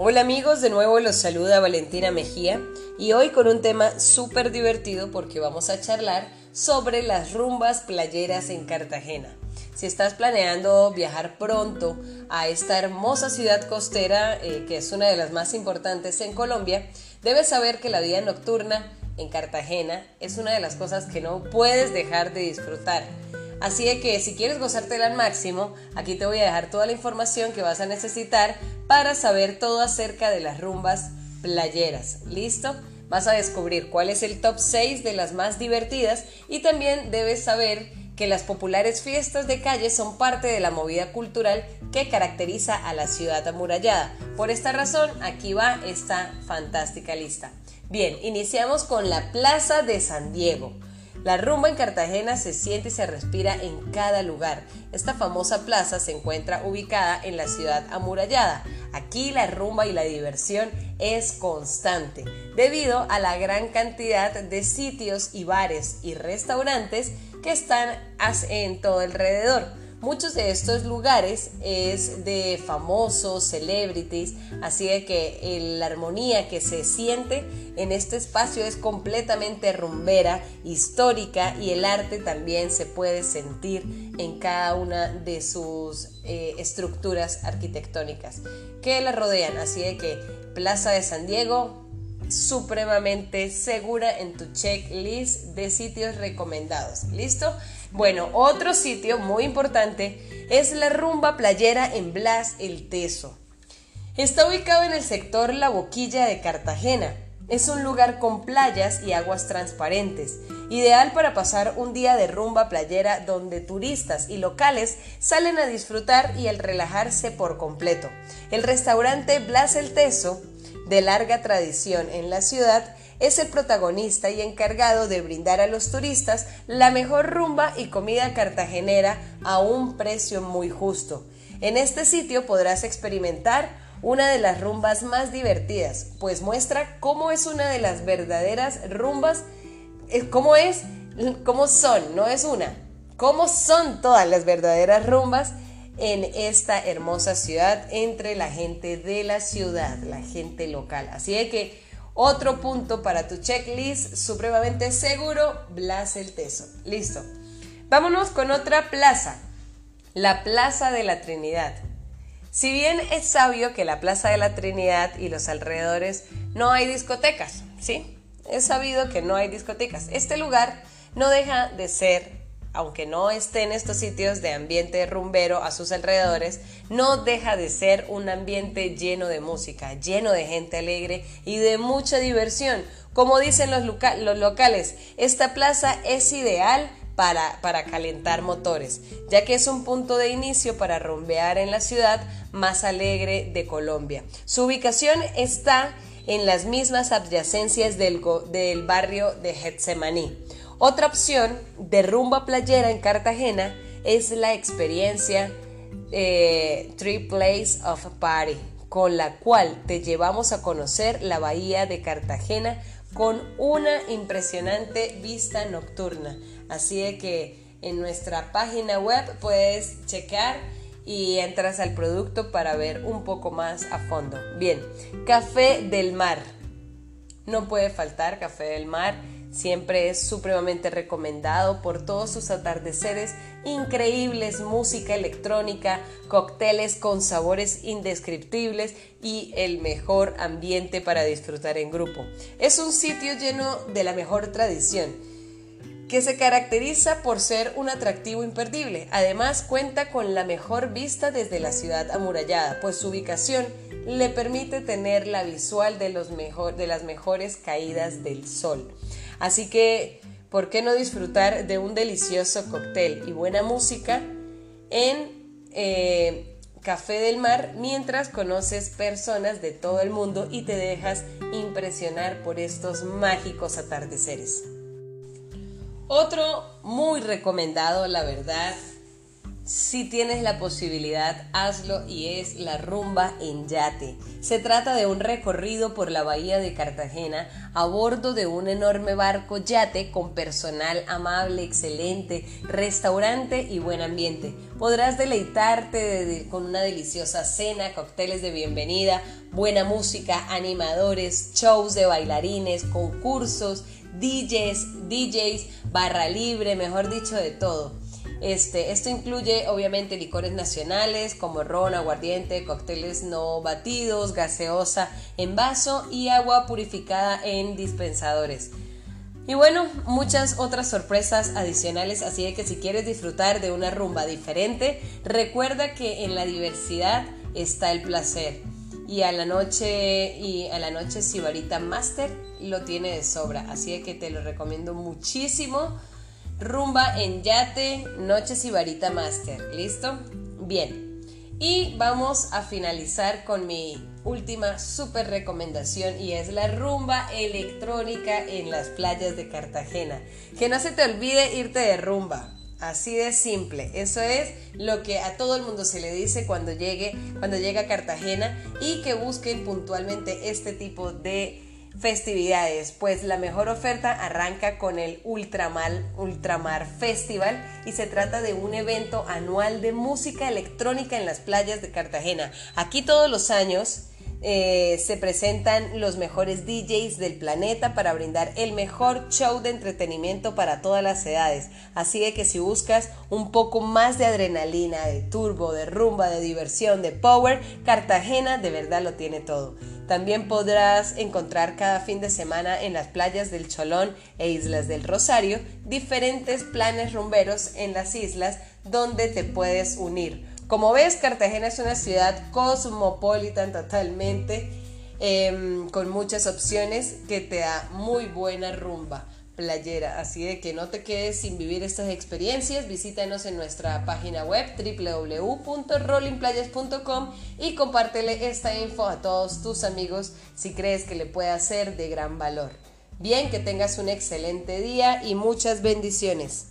Hola amigos, de nuevo los saluda Valentina Mejía y hoy con un tema súper divertido porque vamos a charlar sobre las rumbas playeras en Cartagena. Si estás planeando viajar pronto a esta hermosa ciudad costera, eh, que es una de las más importantes en Colombia, debes saber que la vida nocturna en Cartagena es una de las cosas que no puedes dejar de disfrutar. Así de que si quieres gozártela al máximo, aquí te voy a dejar toda la información que vas a necesitar para saber todo acerca de las rumbas playeras. ¿Listo? Vas a descubrir cuál es el top 6 de las más divertidas y también debes saber que las populares fiestas de calle son parte de la movida cultural que caracteriza a la ciudad amurallada. Por esta razón, aquí va esta fantástica lista. Bien, iniciamos con la Plaza de San Diego. La rumba en Cartagena se siente y se respira en cada lugar. Esta famosa plaza se encuentra ubicada en la ciudad amurallada. Aquí la rumba y la diversión es constante, debido a la gran cantidad de sitios y bares y restaurantes que están en todo alrededor. Muchos de estos lugares es de famosos, celebrities, así de que la armonía que se siente en este espacio es completamente rumbera, histórica y el arte también se puede sentir en cada una de sus eh, estructuras arquitectónicas que la rodean. Así de que Plaza de San Diego, supremamente segura en tu checklist de sitios recomendados. ¿Listo? Bueno, otro sitio muy importante es la rumba playera en Blas el Teso. Está ubicado en el sector La Boquilla de Cartagena. Es un lugar con playas y aguas transparentes, ideal para pasar un día de rumba playera donde turistas y locales salen a disfrutar y al relajarse por completo. El restaurante Blas el Teso, de larga tradición en la ciudad, es el protagonista y encargado de brindar a los turistas la mejor rumba y comida cartagenera a un precio muy justo. En este sitio podrás experimentar una de las rumbas más divertidas, pues muestra cómo es una de las verdaderas rumbas, eh, cómo es, cómo son, no es una, cómo son todas las verdaderas rumbas en esta hermosa ciudad entre la gente de la ciudad, la gente local. Así de que otro punto para tu checklist supremamente seguro, Blas el Teso. Listo. Vámonos con otra plaza, la Plaza de la Trinidad. Si bien es sabio que la Plaza de la Trinidad y los alrededores no hay discotecas, ¿sí? Es sabido que no hay discotecas. Este lugar no deja de ser aunque no esté en estos sitios de ambiente rumbero a sus alrededores, no deja de ser un ambiente lleno de música, lleno de gente alegre y de mucha diversión. Como dicen los, locales, esta plaza es ideal para, para, calentar motores, ya que es un punto de inicio para rumbear en la ciudad más alegre de Colombia. Su ubicación está en las mismas adyacencias del, del barrio de Getsemaní. Otra opción de rumba playera en Cartagena es la experiencia eh, Three Place of Party, con la cual te llevamos a conocer la bahía de Cartagena con una impresionante vista nocturna. Así de que en nuestra página web puedes checar y entras al producto para ver un poco más a fondo. Bien, Café del Mar. No puede faltar Café del Mar Siempre es supremamente recomendado por todos sus atardeceres increíbles, música electrónica, cócteles con sabores indescriptibles y el mejor ambiente para disfrutar en grupo. Es un sitio lleno de la mejor tradición que se caracteriza por ser un atractivo imperdible. Además cuenta con la mejor vista desde la ciudad amurallada, pues su ubicación le permite tener la visual de, los de las mejores caídas del sol. Así que, ¿por qué no disfrutar de un delicioso cóctel y buena música en eh, Café del Mar mientras conoces personas de todo el mundo y te dejas impresionar por estos mágicos atardeceres? Otro muy recomendado, la verdad, si tienes la posibilidad, hazlo y es la rumba en yate. Se trata de un recorrido por la bahía de Cartagena a bordo de un enorme barco yate con personal amable, excelente, restaurante y buen ambiente. Podrás deleitarte con una deliciosa cena, cócteles de bienvenida, buena música, animadores, shows de bailarines, concursos, DJs, DJs, barra libre, mejor dicho de todo. Este, esto incluye obviamente licores nacionales como ron, aguardiente, cócteles no batidos, gaseosa en vaso y agua purificada en dispensadores. Y bueno, muchas otras sorpresas adicionales, así que si quieres disfrutar de una rumba diferente, recuerda que en la diversidad está el placer. Y a la noche y a la noche Sibarita Master lo tiene de sobra, así que te lo recomiendo muchísimo. Rumba en Yate, Noches y Varita Master. ¿Listo? Bien. Y vamos a finalizar con mi última super recomendación y es la rumba electrónica en las playas de Cartagena. Que no se te olvide irte de rumba. Así de simple. Eso es lo que a todo el mundo se le dice cuando llegue, cuando llega a Cartagena y que busquen puntualmente este tipo de festividades, pues la mejor oferta arranca con el Ultramar, Ultramar Festival y se trata de un evento anual de música electrónica en las playas de Cartagena. Aquí todos los años eh, se presentan los mejores DJs del planeta para brindar el mejor show de entretenimiento para todas las edades. Así de que si buscas un poco más de adrenalina, de turbo, de rumba, de diversión, de power, Cartagena de verdad lo tiene todo. También podrás encontrar cada fin de semana en las playas del Cholón e Islas del Rosario diferentes planes rumberos en las islas donde te puedes unir. Como ves, Cartagena es una ciudad cosmopolita totalmente, em, con muchas opciones que te da muy buena rumba playera. Así de que no te quedes sin vivir estas experiencias, visítanos en nuestra página web www.rollingplayas.com y compártele esta info a todos tus amigos si crees que le pueda ser de gran valor. Bien, que tengas un excelente día y muchas bendiciones.